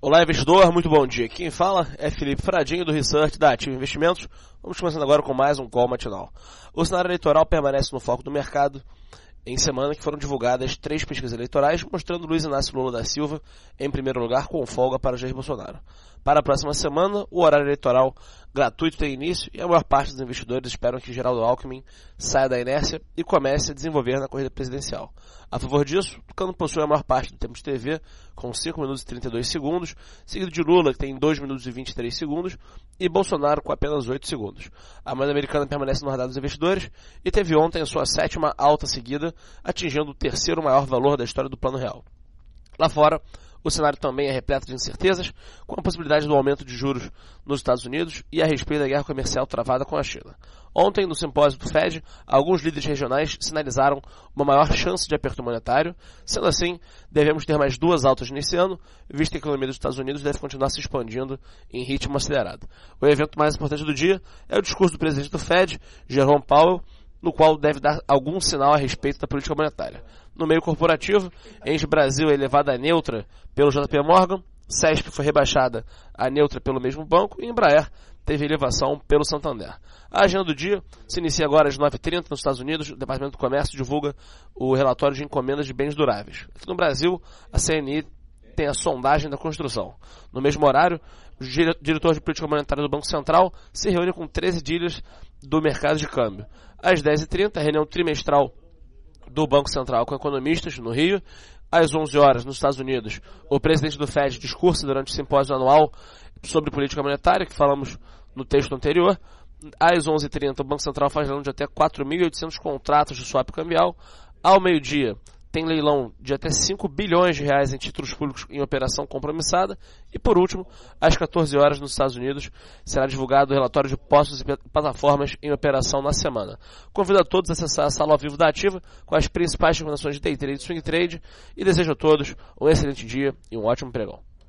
Olá, investidor, muito bom dia. Quem fala é Felipe Fradinho, do Research da Ativo Investimentos. Vamos começando agora com mais um call matinal. O cenário eleitoral permanece no foco do mercado em semana que foram divulgadas três pesquisas eleitorais mostrando Luiz Inácio Lula da Silva em primeiro lugar com folga para Jair Bolsonaro. Para a próxima semana, o horário eleitoral gratuito tem início e a maior parte dos investidores esperam que Geraldo Alckmin saia da inércia e comece a desenvolver na corrida presidencial. A favor disso, Tucano possui a maior parte do tempo de TV, com 5 minutos e 32 segundos, seguido de Lula, que tem 2 minutos e 23 segundos, e Bolsonaro com apenas 8 segundos. A moeda americana permanece no radar dos investidores e teve ontem a sua sétima alta seguida, atingindo o terceiro maior valor da história do Plano Real. Lá fora, o cenário também é repleto de incertezas, com a possibilidade do aumento de juros nos Estados Unidos e a respeito da guerra comercial travada com a China. Ontem, no simpósio do Fed, alguns líderes regionais sinalizaram uma maior chance de aperto monetário. Sendo assim, devemos ter mais duas altas nesse ano, visto que a economia dos Estados Unidos deve continuar se expandindo em ritmo acelerado. O evento mais importante do dia é o discurso do presidente do Fed, Jerome Powell, no qual deve dar algum sinal a respeito da política monetária. No meio corporativo, Engie Brasil é elevada a neutra pelo JP Morgan, CESP foi rebaixada a neutra pelo mesmo banco e Embraer teve elevação pelo Santander. A agenda do dia se inicia agora às 9h30 nos Estados Unidos. O Departamento do Comércio divulga o relatório de encomendas de bens duráveis. Aqui no Brasil, a CNI tem a sondagem da construção. No mesmo horário, o diretor de política monetária do Banco Central se reúne com 13 dílias do mercado de câmbio. Às 10h30, a reunião trimestral do Banco Central com economistas no Rio. Às 11 horas, nos Estados Unidos, o presidente do Fed discursa durante o simpósio anual sobre política monetária, que falamos no texto anterior. Às 11h30, o Banco Central faz leilão de até 4.800 contratos de swap cambial. Ao meio-dia, tem leilão de até 5 bilhões de reais em títulos públicos em operação compromissada. E por último, às 14 horas nos Estados Unidos, será divulgado o relatório de postos e plataformas em operação na semana. Convido a todos a acessar a sala ao vivo da Ativa com as principais recomendações de day trade e swing trade e desejo a todos um excelente dia e um ótimo pregão.